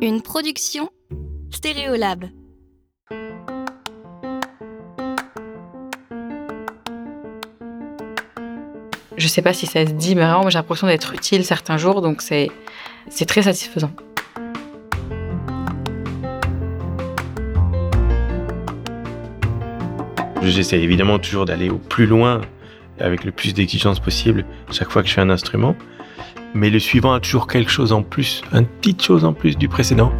Une production Stéréolab. Je sais pas si ça se dit, mais vraiment, j'ai l'impression d'être utile certains jours, donc c'est c'est très satisfaisant. J'essaie évidemment toujours d'aller au plus loin, avec le plus d'exigence possible, chaque fois que je fais un instrument. Mais le suivant a toujours quelque chose en plus, une petite chose en plus du précédent.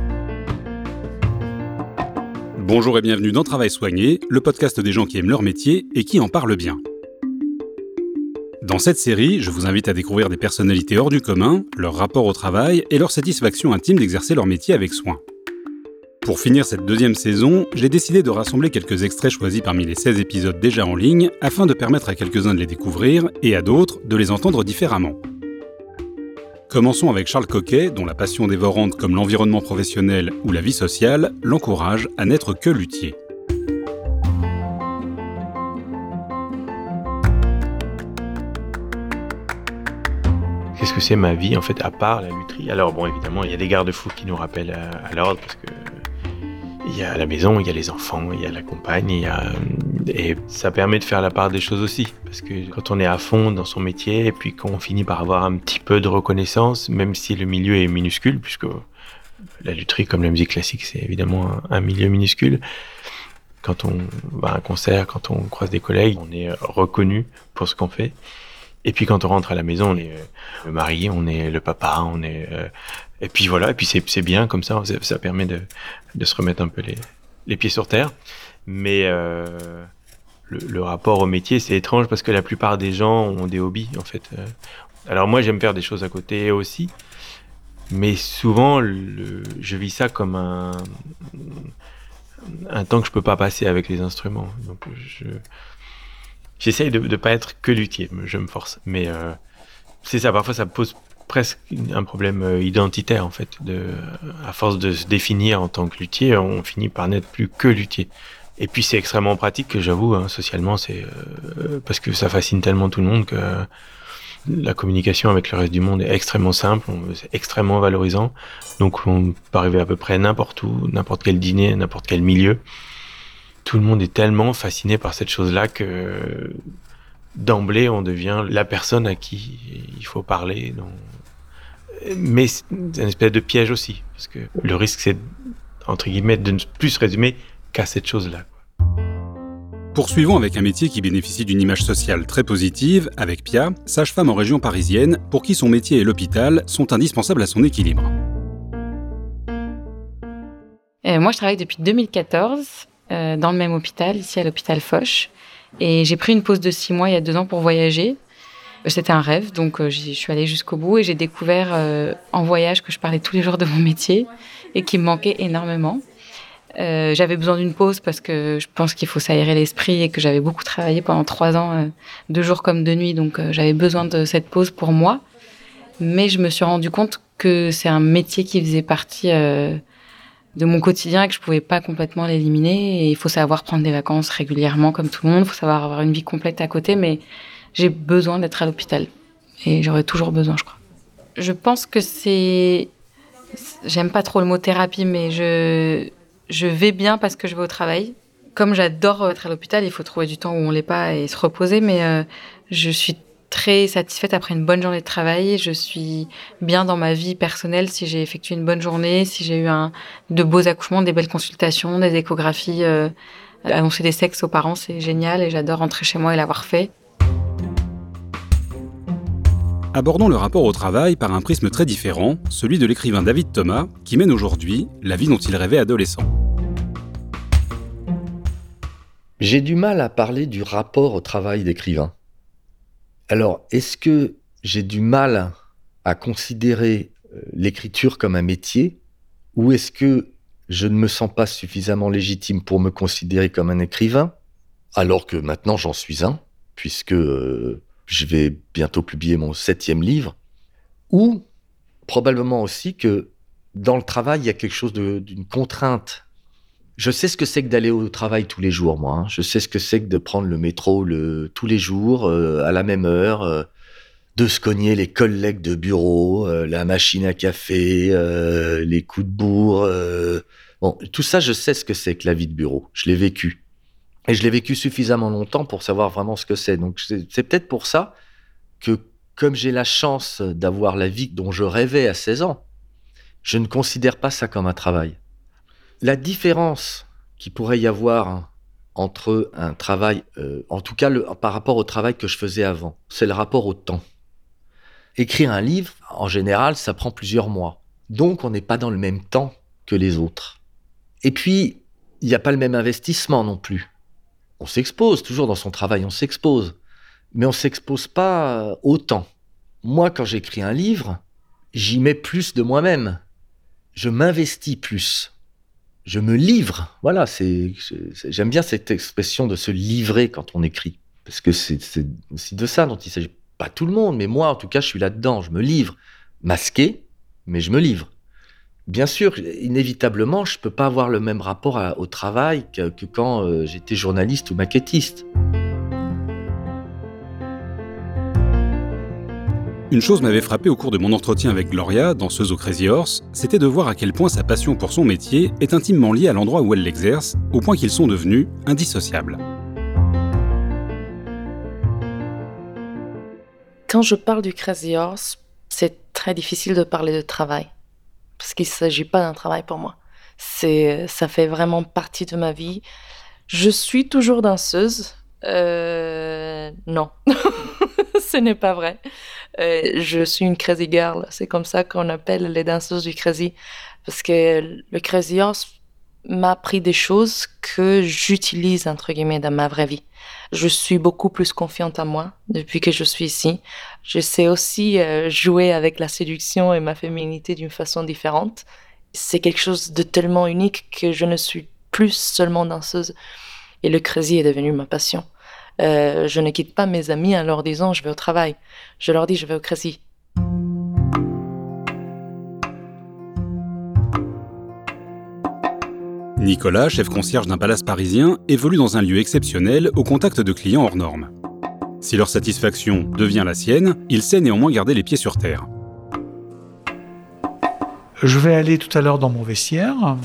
Bonjour et bienvenue dans Travail Soigné, le podcast des gens qui aiment leur métier et qui en parlent bien. Dans cette série, je vous invite à découvrir des personnalités hors du commun, leur rapport au travail et leur satisfaction intime d'exercer leur métier avec soin. Pour finir cette deuxième saison, j'ai décidé de rassembler quelques extraits choisis parmi les 16 épisodes déjà en ligne afin de permettre à quelques-uns de les découvrir et à d'autres de les entendre différemment. Commençons avec Charles Coquet, dont la passion dévorante comme l'environnement professionnel ou la vie sociale l'encourage à n'être que luthier. Qu'est-ce que c'est ma vie en fait à part la lutherie? Alors bon évidemment il y a des garde-fous qui nous rappellent à, à l'ordre parce que il y a la maison, il y a les enfants, il y a la compagne, il y a... et ça permet de faire la part des choses aussi. Parce que quand on est à fond dans son métier et puis qu'on finit par avoir un petit peu de reconnaissance, même si le milieu est minuscule, puisque la lutherie comme la musique classique c'est évidemment un, milieu minuscule, quand on va à un concert, quand on croise des collègues, on est reconnu pour ce qu'on fait. Et puis quand on rentre à la maison, on est le mari, on est le papa, on est euh, et puis voilà, et puis c'est bien comme ça, ça permet de, se remettre un peu les, pieds sur terre. Mais euh, le, rapport au métier, c'est étrange parce que la plupart des gens ont des hobbies en fait. Alors moi, j'aime faire des choses à côté aussi, mais souvent, je vis ça comme un temps que je peux pas passer avec les instruments. Donc je j'essaye de ne pas être que luthier, je me force. Mais euh, c'est ça, parfois ça pose presque un problème euh, identitaire en fait. De, à force de se définir en tant que luthier, on finit par n'être plus que luthier. Et puis c'est extrêmement pratique, que j'avoue, hein, socialement, c'est euh, parce que ça fascine tellement tout le monde que la communication avec le reste du monde est extrêmement simple, c'est extrêmement valorisant. Donc on peut arriver à peu près n'importe où, n'importe quel dîner, n'importe quel milieu tout le monde est tellement fasciné par cette chose-là que d'emblée, on devient la personne à qui il faut parler. Donc... Mais c'est une espèce de piège aussi, parce que le risque, c'est, entre guillemets, de ne plus se résumer qu'à cette chose-là. Poursuivons avec un métier qui bénéficie d'une image sociale très positive, avec Pia, sage-femme en région parisienne, pour qui son métier et l'hôpital sont indispensables à son équilibre. Et moi, je travaille depuis 2014 euh, dans le même hôpital, ici à l'hôpital Foch. Et j'ai pris une pause de six mois il y a deux ans pour voyager. C'était un rêve, donc euh, je suis allée jusqu'au bout et j'ai découvert euh, en voyage que je parlais tous les jours de mon métier et qui me manquait énormément. Euh, j'avais besoin d'une pause parce que je pense qu'il faut s'aérer l'esprit et que j'avais beaucoup travaillé pendant trois ans, euh, de jour comme de nuit, donc euh, j'avais besoin de cette pause pour moi. Mais je me suis rendu compte que c'est un métier qui faisait partie de mon quotidien et que je pouvais pas complètement l'éliminer. Et il faut savoir prendre des vacances régulièrement comme tout le monde. Il faut savoir avoir une vie complète à côté, mais j'ai besoin d'être à l'hôpital. Et j'aurai toujours besoin, je crois. Je pense que c'est... J'aime pas trop le mot thérapie, mais je, je vais bien parce que je vais au travail. Comme j'adore être à l'hôpital, il faut trouver du temps où on l'est pas et se reposer, mais euh, je suis très satisfaite après une bonne journée de travail. Je suis bien dans ma vie personnelle si j'ai effectué une bonne journée, si j'ai eu un, de beaux accouchements, des belles consultations, des échographies, euh, annoncer des sexes aux parents, c'est génial et j'adore rentrer chez moi et l'avoir fait. Abordons le rapport au travail par un prisme très différent, celui de l'écrivain David Thomas, qui mène aujourd'hui la vie dont il rêvait adolescent. J'ai du mal à parler du rapport au travail d'écrivain. Alors, est-ce que j'ai du mal à considérer l'écriture comme un métier ou est-ce que je ne me sens pas suffisamment légitime pour me considérer comme un écrivain alors que maintenant j'en suis un puisque euh, je vais bientôt publier mon septième livre ou probablement aussi que dans le travail il y a quelque chose d'une contrainte je sais ce que c'est que d'aller au travail tous les jours, moi. Hein. Je sais ce que c'est que de prendre le métro tous les jours, euh, à la même heure, euh, de se cogner les collègues de bureau, euh, la machine à café, les coups de bourre. Bon, tout ça, je sais ce que c'est que la vie de bureau. Je l'ai vécu. Et je l'ai vécu suffisamment longtemps pour savoir vraiment ce que c'est. Donc c'est peut-être pour ça que comme j'ai la chance d'avoir la vie dont je rêvais à 16 ans, je ne considère pas ça comme un travail. La différence qu'il pourrait y avoir hein, entre un travail, euh, en tout cas par rapport au travail que je faisais avant, c'est le rapport au temps. Écrire un livre, en général, ça prend plusieurs mois. Donc on n'est pas dans le même temps que les autres. Et puis, il n'y a pas le même investissement non plus. On s'expose, toujours dans son travail, on s'expose. Mais on s'expose pas euh, autant. Moi, quand j'écris un livre, j'y mets plus de moi-même. Je m'investis plus. Je me livre. Voilà, c'est, j'aime bien cette expression de se livrer quand on écrit. Parce que c'est, aussi de ça dont il s'agit. Pas tout le monde, mais moi, en tout cas, je suis là-dedans. Je me livre. Masqué, mais je me livre. Bien sûr, inévitablement, je peux pas avoir le même rapport au travail que, que quand euh, j'étais journaliste ou maquettiste. Une chose m'avait frappé au cours de mon entretien avec Gloria, danseuse au Crazy Horse, c'était de voir à quel point sa passion pour son métier est intimement liée à l'endroit où elle l'exerce, au point qu'ils sont devenus indissociables. Quand je parle du Crazy Horse, c'est très difficile de parler de travail. Parce qu'il ne s'agit pas d'un travail pour moi. C'est, ça fait vraiment partie de ma vie. Je suis toujours danseuse. Euh, non, ce n'est pas vrai. Euh, je suis une crazy girl. C'est comme ça qu'on appelle les danseuses du crazy. Parce que le Crazy Horse m'a appris des choses que j'utilise, entre guillemets, dans ma vraie vie. Je suis beaucoup plus confiante en moi depuis que je suis ici. Je sais aussi euh, jouer avec la séduction et ma féminité d'une façon différente. C'est quelque chose de tellement unique que je ne suis plus seulement danseuse. Et le crazy est devenu ma passion. Euh, je ne quitte pas mes amis en leur disant je vais au travail. Je leur dis je vais au crazy. Nicolas, chef concierge d'un palace parisien, évolue dans un lieu exceptionnel au contact de clients hors normes. Si leur satisfaction devient la sienne, il sait néanmoins garder les pieds sur terre. Je vais aller tout à l'heure dans mon vestiaire.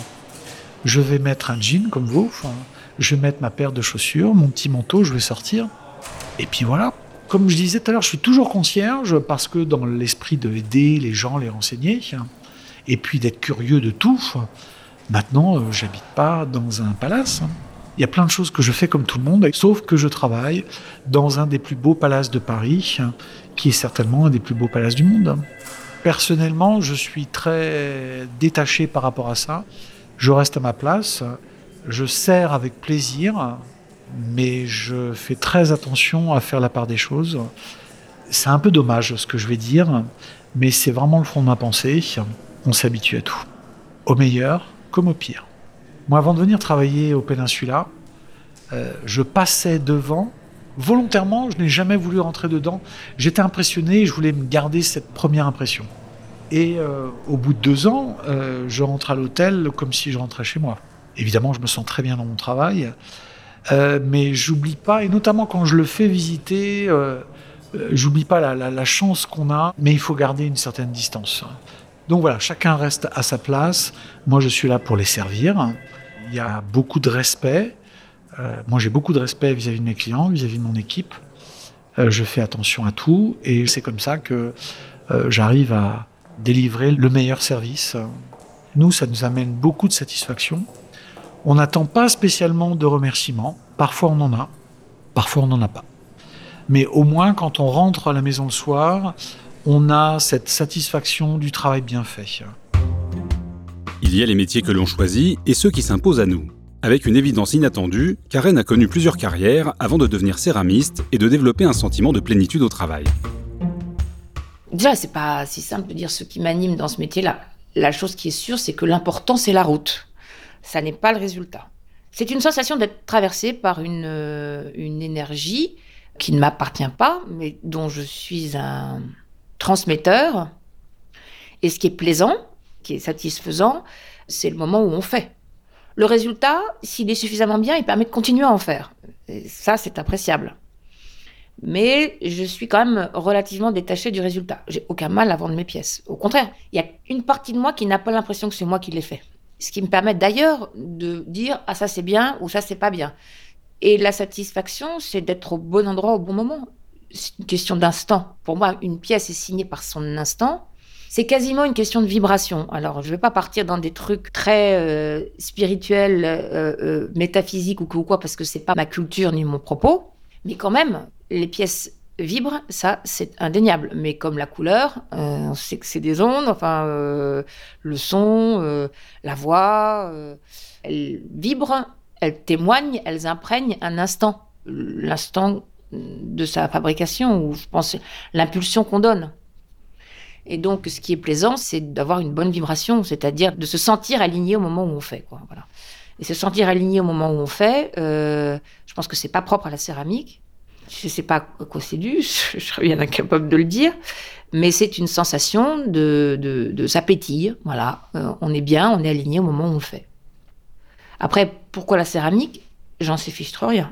Je vais mettre un jean comme vous. Enfin, je vais mettre ma paire de chaussures, mon petit manteau, je vais sortir. Et puis voilà. Comme je disais tout à l'heure, je suis toujours concierge parce que dans l'esprit de aider les gens, les renseigner, et puis d'être curieux de tout. Maintenant, euh, j'habite pas dans un palace. Il y a plein de choses que je fais comme tout le monde, sauf que je travaille dans un des plus beaux palaces de Paris, qui est certainement un des plus beaux palaces du monde. Personnellement, je suis très détaché par rapport à ça. Je reste à ma place, je sers avec plaisir, mais je fais très attention à faire la part des choses. C'est un peu dommage ce que je vais dire, mais c'est vraiment le fond de ma pensée. On s'habitue à tout, au meilleur comme au pire. Moi, avant de venir travailler au Péninsula, euh, je passais devant. Volontairement, je n'ai jamais voulu rentrer dedans. J'étais impressionné et je voulais me garder cette première impression. Et euh, au bout de deux ans, euh, je rentre à l'hôtel comme si je rentrais chez moi. Évidemment, je me sens très bien dans mon travail, euh, mais j'oublie pas, et notamment quand je le fais visiter, euh, euh, j'oublie pas la, chance qu'on a, mais il faut garder une certaine distance. Donc voilà, chacun reste à sa place. Moi, je suis là pour les servir. Il y a beaucoup de respect. Euh, moi, j'ai beaucoup de respect vis-à-vis de mes clients, vis-à-vis de mon équipe. Euh, je fais attention à tout, et c'est comme ça que j'arrive à délivrer le meilleur service. Nous, ça nous amène beaucoup de satisfaction. On n'attend pas spécialement de remerciements. Parfois, on en a. Parfois, on n'en a pas. Mais au moins, quand on rentre à la maison le soir, on a cette satisfaction du travail bien fait. Il y a les métiers que l'on choisit et ceux qui s'imposent à nous. Avec une évidence inattendue, Karen a connu plusieurs carrières avant de devenir céramiste et de développer un sentiment de plénitude au travail. Déjà, c'est pas si simple de dire ce qui m'anime dans ce métier-là. La chose qui est sûre, c'est que l'important, c'est la route. Ça n'est pas le résultat. C'est une sensation d'être traversé par une, euh, une énergie qui ne m'appartient pas, mais dont je suis un transmetteur. Et ce qui est plaisant, qui est satisfaisant, c'est le moment où on fait. Le résultat, s'il est suffisamment bien, il permet de continuer à en faire. Et ça, c'est appréciable. mais je suis quand même relativement détachée du résultat. J'ai aucun mal à vendre mes pièces. Au contraire, il y a une partie de moi qui n'a pas l'impression que c'est moi qui l'ai fait. Ce qui me permet d'ailleurs de dire ah ça c'est bien ou ça c'est pas bien. Et la satisfaction, c'est d'être au bon endroit au bon moment. C'est une question d'instant. Pour moi, une pièce est signée par son instant. C'est quasiment une question de vibration. Alors, je ne vais pas partir dans des trucs très euh, spirituels, euh, euh, métaphysiques ou quoi, parce que c'est pas ma culture ni mon propos. Mais quand même, les pièces vibrent, ça c'est indéniable. Mais comme la couleur, on sait que c'est des ondes, enfin le son, la voix, elles vibrent, elles témoignent, elles imprègnent un instant, l'instant de sa fabrication, ou je pense l'impulsion qu'on donne. Et donc, ce qui est plaisant, c'est d'avoir une bonne vibration, c'est-à-dire de se sentir aligné au moment où on fait. Voilà. Et se sentir aligné au moment où on fait, euh, je pense que c'est pas propre à la céramique. Je ne sais pas à quoi c'est dû, je serais bien incapable de le dire, mais c'est une sensation de, de, de voilà. Euh, on est bien, on est aligné au moment où on le fait. Après, pourquoi la céramique? J'en sais fiche trop rien.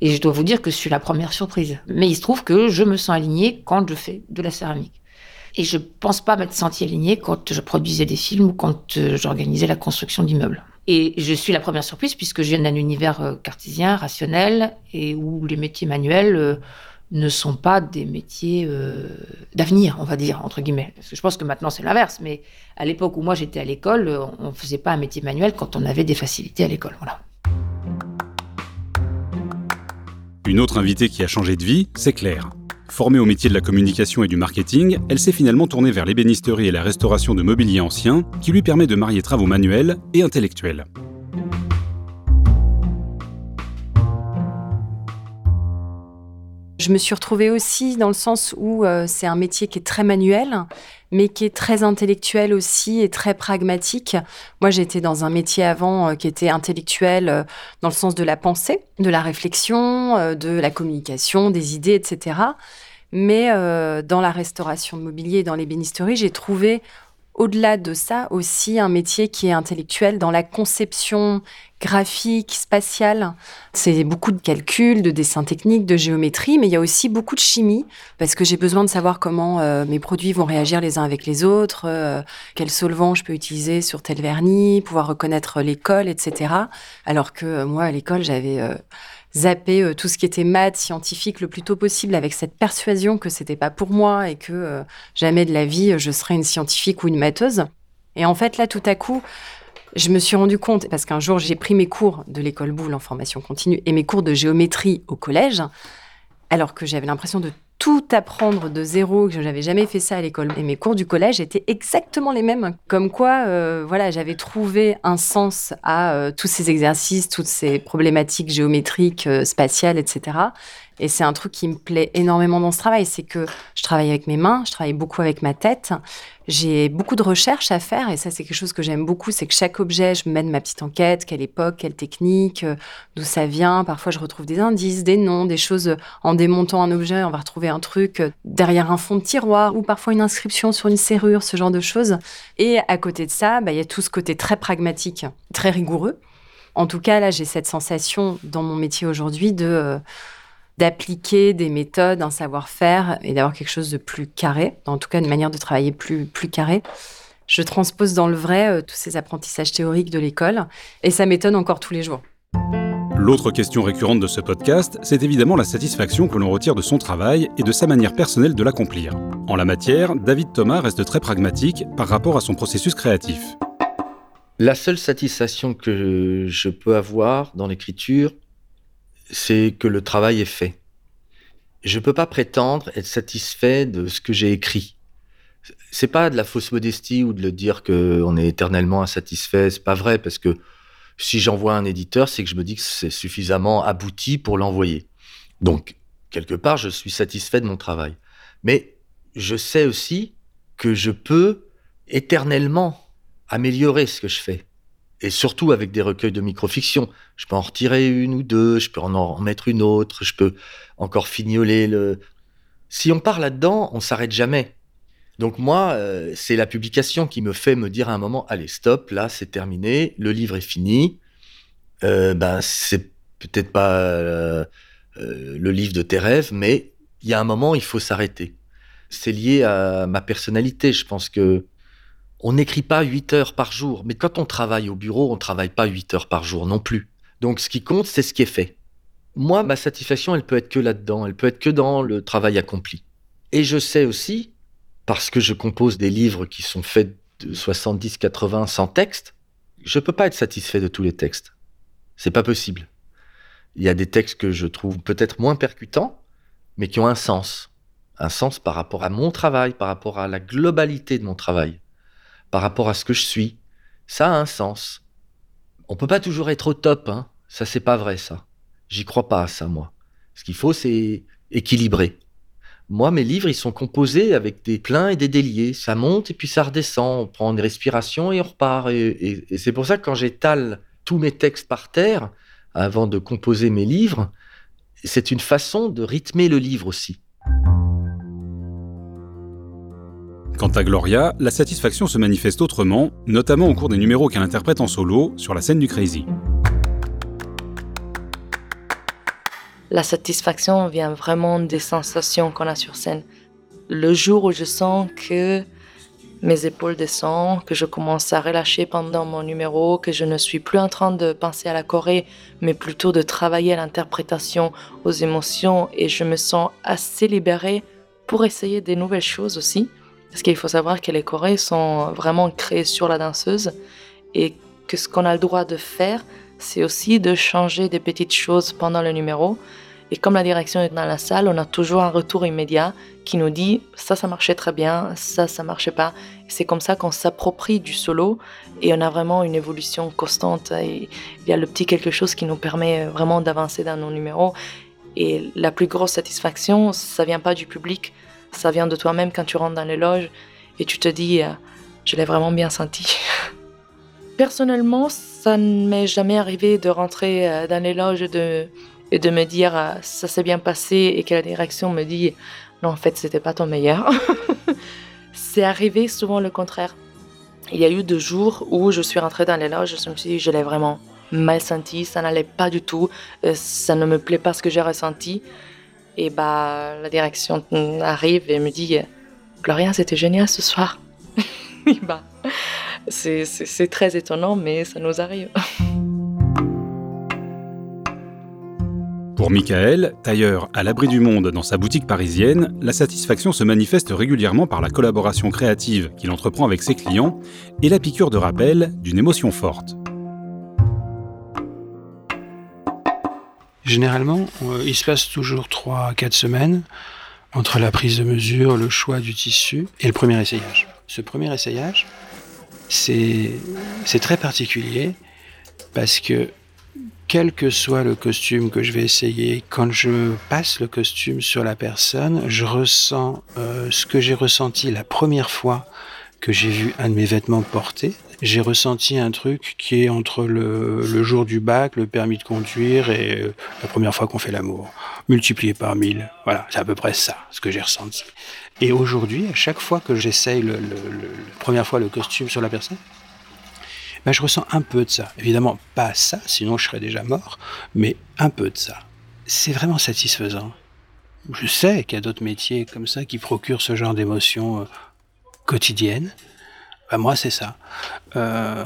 Et je dois vous dire que je suis la première surprise. Mais il se trouve que je me sens alignée quand je fais de la céramique. Et je pense pas m'être sentie alignée quand je produisais des films ou quand euh, j'organisais la construction d'immeubles. Et je suis la première surprise puisque je viens d'un univers euh, cartésien, rationnel, et où les métiers manuels euh, ne sont pas des métiers d'avenir, on va dire, entre guillemets. Parce que je pense que maintenant c'est l'inverse, mais à l'époque où moi j'étais à l'école, on ne faisait pas un métier manuel quand on avait des facilités à l'école. Voilà. Une autre invitée qui a changé de vie, c'est Claire. Formée au métier de la communication et du marketing, elle s'est finalement tournée vers l'ébénisterie et la restauration de mobilier ancien, qui lui permet de marier travaux manuels et intellectuels. Je me suis retrouvée aussi dans le sens où euh, c'est un métier qui est très manuel, mais qui est très intellectuel aussi et très pragmatique. Moi, j'étais dans un métier avant euh, qui était intellectuel euh, dans le sens de la pensée, de la réflexion, de la communication, des idées, etc. Mais dans la restauration de mobilier, dans l'ébénisterie, j'ai trouvé au-delà de ça aussi un métier qui est intellectuel dans la conception graphique, spatiale. C'est beaucoup de calculs, de dessins techniques, de géométrie, mais il y a aussi beaucoup de chimie parce que j'ai besoin de savoir comment euh, mes produits vont réagir les uns avec les autres, euh, quel solvant je peux utiliser sur tel vernis, pouvoir reconnaître l'école, etc. Alors que euh, moi, à l'école, j'avais zapper euh, tout ce qui était maths, scientifique le plus tôt possible avec cette persuasion que c'était pas pour moi et que euh, jamais de la vie je serais une scientifique ou une matheuse. Et en fait, là, tout à coup, je me suis rendu compte, parce qu'un jour, j'ai pris mes cours de l'école Boulle en formation continue et mes cours de géométrie au collège, alors que j'avais l'impression de tout apprendre de zéro, que je n'avais jamais fait ça à l'école. Et mes cours du collège étaient exactement les mêmes. Comme quoi, euh, voilà, j'avais trouvé un sens à euh, tous ces exercices, toutes ces problématiques géométriques, euh, spatiales, etc. Et c'est un truc qui me plaît énormément dans ce travail, c'est que je travaille avec mes mains, je travaille beaucoup avec ma tête. J'ai beaucoup de recherches à faire et ça c'est quelque chose que j'aime beaucoup, c'est que chaque objet, je mène ma petite enquête, quelle époque, quelle technique, euh, d'où ça vient. Parfois je retrouve des indices, des noms, des choses en démontant un objet, on va retrouver un truc euh, derrière un fond de tiroir ou parfois une inscription sur une serrure, ce genre de choses. Et à côté de ça, bah, il y a tout ce côté très pragmatique, très rigoureux. En tout cas, là, j'ai cette sensation dans mon métier aujourd'hui de... Euh, d'appliquer des méthodes, un savoir-faire et d'avoir quelque chose de plus carré, en tout cas une manière de travailler plus, plus carré. Je transpose dans le vrai euh, tous ces apprentissages théoriques de l'école et ça m'étonne encore tous les jours. L'autre question récurrente de ce podcast, c'est évidemment la satisfaction que l'on retire de son travail et de sa manière personnelle de l'accomplir. En la matière, David Thomas reste très pragmatique par rapport à son processus créatif. La seule satisfaction que je peux avoir dans l'écriture, c'est que le travail est fait. Je ne peux pas prétendre être satisfait de ce que j'ai écrit. C'est pas de la fausse modestie ou de le dire qu'on est éternellement insatisfait. C'est pas vrai parce que si j'envoie un éditeur, c'est que je me dis que c'est suffisamment abouti pour l'envoyer. Donc, quelque part, je suis satisfait de mon travail. Mais je sais aussi que je peux éternellement améliorer ce que je fais et surtout avec des recueils de microfiction. Je peux en retirer une ou deux, je peux en, en mettre une autre, je peux encore fignoler le. Si on part là-dedans, on s'arrête jamais. Donc moi, euh, c'est la publication qui me fait me dire à un moment, allez, stop, là, c'est terminé, le livre est fini. Euh, ben, c'est peut-être pas euh, le livre de tes rêves, mais il y a un moment, il faut s'arrêter. C'est lié à ma personnalité. Je pense que on n'écrit pas 8 heures par jour, mais quand on travaille au bureau, on ne travaille pas 8 heures par jour non plus. Donc ce qui compte, c'est ce qui est fait. Moi, ma satisfaction, elle peut être que là-dedans, elle peut être que dans le travail accompli. Et je sais aussi, parce que je compose des livres qui sont faits de 70, 80, 100 textes, je ne peux pas être satisfait de tous les textes. C'est pas possible. Il y a des textes que je trouve peut-être moins percutants, mais qui ont un sens. Un sens par rapport à mon travail, par rapport à la globalité de mon travail, par rapport à ce que je suis. Ça a un sens. On peut pas toujours être au top, hein. Ça, c'est pas vrai, ça. J'y crois pas à ça, moi. Ce qu'il faut, c'est équilibrer. Moi, mes livres, ils sont composés avec des pleins et des déliés. Ça monte et puis ça redescend. On prend une respiration et on repart. Et, et c'est pour ça que quand j'étale tous mes textes par terre, avant de composer mes livres, c'est une façon de rythmer le livre aussi. Quant à Gloria, la satisfaction se manifeste autrement, notamment au cours des numéros qu'elle interprète en solo sur la scène du Crazy. La satisfaction vient vraiment des sensations qu'on a sur scène. Le jour où je sens que mes épaules descendent, que je commence à relâcher pendant mon numéro, que je ne suis plus en train de penser à la Corée, mais plutôt de travailler à l'interprétation, aux émotions, et je me sens assez libérée pour essayer des nouvelles choses aussi. Parce qu'il faut savoir que les Corées sont vraiment créées sur la danseuse, et que ce qu'on a le droit de faire, c'est aussi de changer des petites choses pendant le numéro. Et comme la direction est dans la salle, on a toujours un retour immédiat qui nous dit ça, ça marchait très bien, ça, ça marchait pas. C'est comme ça qu'on s'approprie du solo et on a vraiment une évolution constante. Il y a le petit quelque chose qui nous permet vraiment d'avancer dans nos numéros. Et la plus grosse satisfaction, ça vient pas du public, ça vient de toi-même quand tu rentres dans les loges et tu te dis euh, je l'ai vraiment bien senti. Personnellement, ça ne m'est jamais arrivé de rentrer euh, dans les loges de et de me dire euh, ça s'est bien passé et que la direction me dit non en fait c'était pas ton meilleur. c'est arrivé souvent le contraire. Il y a eu deux jours où je suis rentrée dans les loges, je me suis dit je l'ai vraiment mal senti, ça n'allait pas du tout, ça ne me plaît pas ce que j'ai ressenti. Et bah la direction arrive et me dit Gloria c'était génial ce soir. bah, c'est très étonnant mais ça nous arrive. Pour Michael, tailleur à l'abri du monde dans sa boutique parisienne, la satisfaction se manifeste régulièrement par la collaboration créative qu'il entreprend avec ses clients et la piqûre de rappel d'une émotion forte. Généralement, euh, il se passe toujours 3 à 4 semaines entre la prise de mesure, le choix du tissu et le premier essayage. Ce premier essayage, c'est très particulier parce que quel que soit le costume que je vais essayer, quand je passe le costume sur la personne, je ressens euh, ce que j'ai ressenti la première fois que j'ai vu un de mes vêtements porté. J'ai ressenti un truc qui est entre le, jour du bac, le permis de conduire et euh, la première fois qu'on fait l'amour. Multiplié par mille. Voilà, c'est à peu près ça, ce que j'ai ressenti. Et aujourd'hui, à chaque fois que j'essaye le, la première fois le costume sur la personne, ben, je ressens un peu de ça. Évidemment, pas ça, sinon je serais déjà mort, mais un peu de ça. C'est vraiment satisfaisant. Je sais qu'il y a d'autres métiers comme ça qui procurent ce genre d'émotions euh, quotidiennes. Ben, moi, c'est ça. Euh,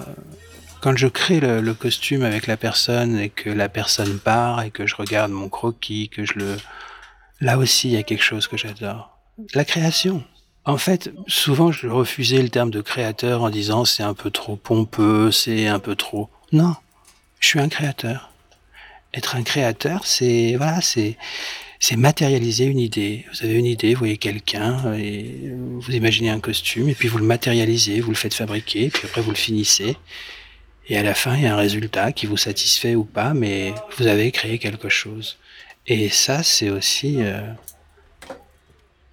quand je crée le, le, costume avec la personne et que la personne part et que je regarde mon croquis, que je le... Là aussi, il y a quelque chose que j'adore. La création. En fait, souvent, je refusais le terme de créateur en disant c'est un peu trop pompeux, c'est un peu trop. Non, je suis un créateur. Être un créateur, c'est voilà, c'est c'est matérialiser une idée. Vous avez une idée, vous voyez quelqu'un et vous imaginez un costume et puis vous le matérialisez, vous le faites fabriquer, puis après vous le finissez. Et à la fin, il y a un résultat qui vous satisfait ou pas, mais vous avez créé quelque chose. Et ça, c'est aussi euh,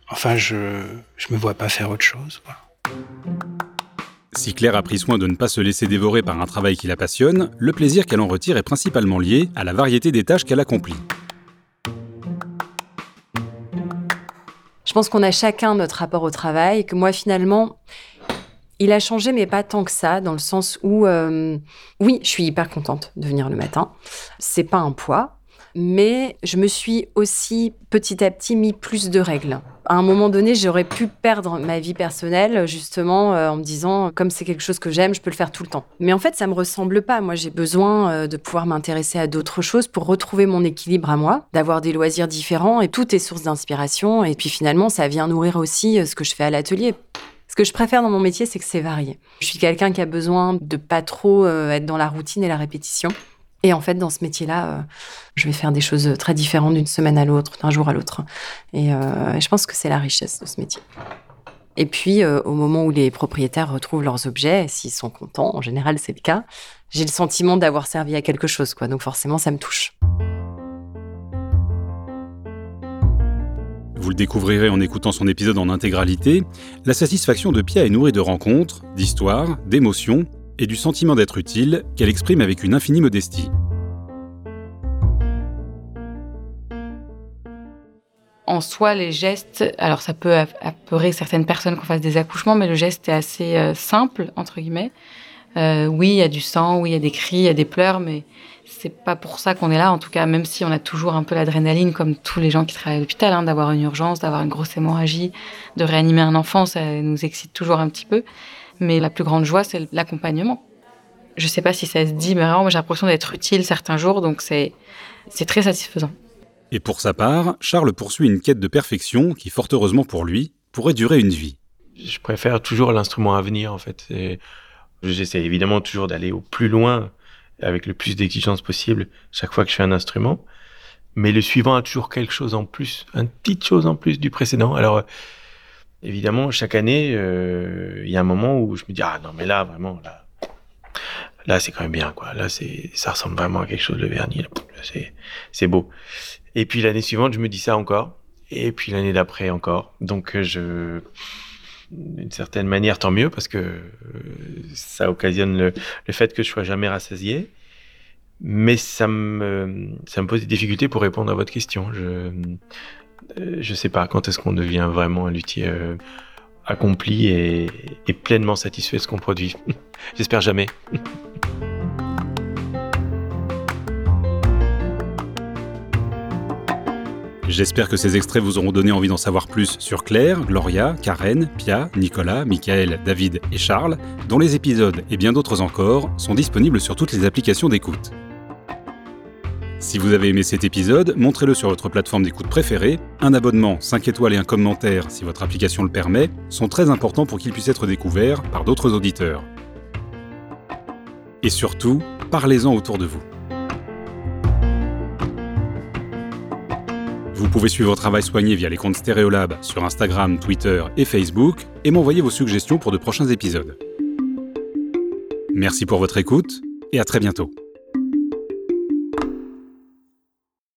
Enfin, je ne me vois pas faire autre chose. Si Claire a pris soin de ne pas se laisser dévorer par un travail qui la passionne, le plaisir qu'elle en retire est principalement lié à la variété des tâches qu'elle accomplit. Je pense qu'on a chacun notre rapport au travail que moi finalement, il a changé, mais pas tant que ça, dans le sens où, euh, oui, je suis hyper contente de venir le matin. C'est pas un poids, mais je me suis aussi petit à petit mis plus de règles. À un moment donné, j'aurais pu perdre ma vie personnelle, justement, euh, en me disant, comme c'est quelque chose que j'aime, je peux le faire tout le temps. Mais en fait, ça me ressemble pas. Moi, j'ai besoin euh, de pouvoir m'intéresser à d'autres choses pour retrouver mon équilibre à moi, d'avoir des loisirs différents, et tout est source d'inspiration. Et puis finalement, ça vient nourrir aussi euh, ce que je fais à l'atelier. Ce que je préfère dans mon métier, c'est que c'est varié. Je suis quelqu'un qui a besoin de pas trop être dans la routine et la répétition. Et en fait, dans ce métier-là, euh, je vais faire des choses très différentes d'une semaine à l'autre, d'un jour à l'autre. Et euh, je pense que c'est la richesse de ce métier. Et puis, euh, au moment où les propriétaires retrouvent leurs objets, s'ils sont contents, en général c'est le cas, j'ai le sentiment d'avoir servi à quelque chose, quoi. Donc forcément, ça me touche. Vous le découvrirez en écoutant son épisode en intégralité. La satisfaction de Pia est nourrie de rencontres, d'histoires, d'émotions et du sentiment d'être utile qu'elle exprime avec une infinie modestie. En soi, les gestes, alors ça peut apeurer certaines personnes qu'on fasse des accouchements, mais le geste est assez euh, simple, entre guillemets. Euh, oui, il y a du sang, oui, il y a des cris, il y a des pleurs, mais c'est pas pour ça qu'on est là. En tout cas, même si on a toujours un peu l'adrénaline, comme tous les gens qui travaillent à l'hôpital, hein, d'avoir une urgence, d'avoir une grosse hémorragie, de réanimer un enfant, ça nous excite toujours un petit peu. Mais la plus grande joie, c'est l'accompagnement. Je ne sais pas si ça se dit, mais vraiment, j'ai l'impression d'être utile certains jours, donc c'est très satisfaisant. Et pour sa part, Charles poursuit une quête de perfection qui, fort heureusement pour lui, pourrait durer une vie. Je préfère toujours l'instrument à venir, en fait. J'essaie évidemment toujours d'aller au plus loin, avec le plus d'exigence possible, chaque fois que je fais un instrument. Mais le suivant a toujours quelque chose en plus, une petite chose en plus du précédent. Alors, évidemment, chaque année, euh, il y a un moment où je me dis ah non mais là vraiment là, là c'est quand même bien quoi. Là c'est ça ressemble vraiment à quelque chose de vernis. C'est c'est beau. Et puis l'année suivante, je me dis ça encore. Et puis l'année d'après encore. Donc euh, je d'une certaine manière, tant mieux parce que euh, ça occasionne le, le, fait que je sois jamais rassasié. Mais ça me, ça me pose des difficultés pour répondre à votre question. Je, je sais pas quand est-ce qu'on devient vraiment un luthier euh, accompli et, pleinement satisfait de ce qu'on produit. J'espère jamais. J'espère que ces extraits vous auront donné envie d'en savoir plus sur Claire, Gloria, Karen, Pia, Nicolas, Michael, David et Charles, dont les épisodes et bien d'autres encore sont disponibles sur toutes les applications d'écoute. Si vous avez aimé cet épisode, montrez-le sur votre plateforme d'écoute préférée. Un abonnement, 5 étoiles et un commentaire, si votre application le permet, sont très importants pour qu'il puisse être découvert par d'autres auditeurs. Et surtout, parlez-en autour de vous. Vous pouvez suivre votre travail soigné via les comptes Stéréolab sur Instagram, Twitter et Facebook et m'envoyer vos suggestions pour de prochains épisodes. Merci pour votre écoute et à très bientôt.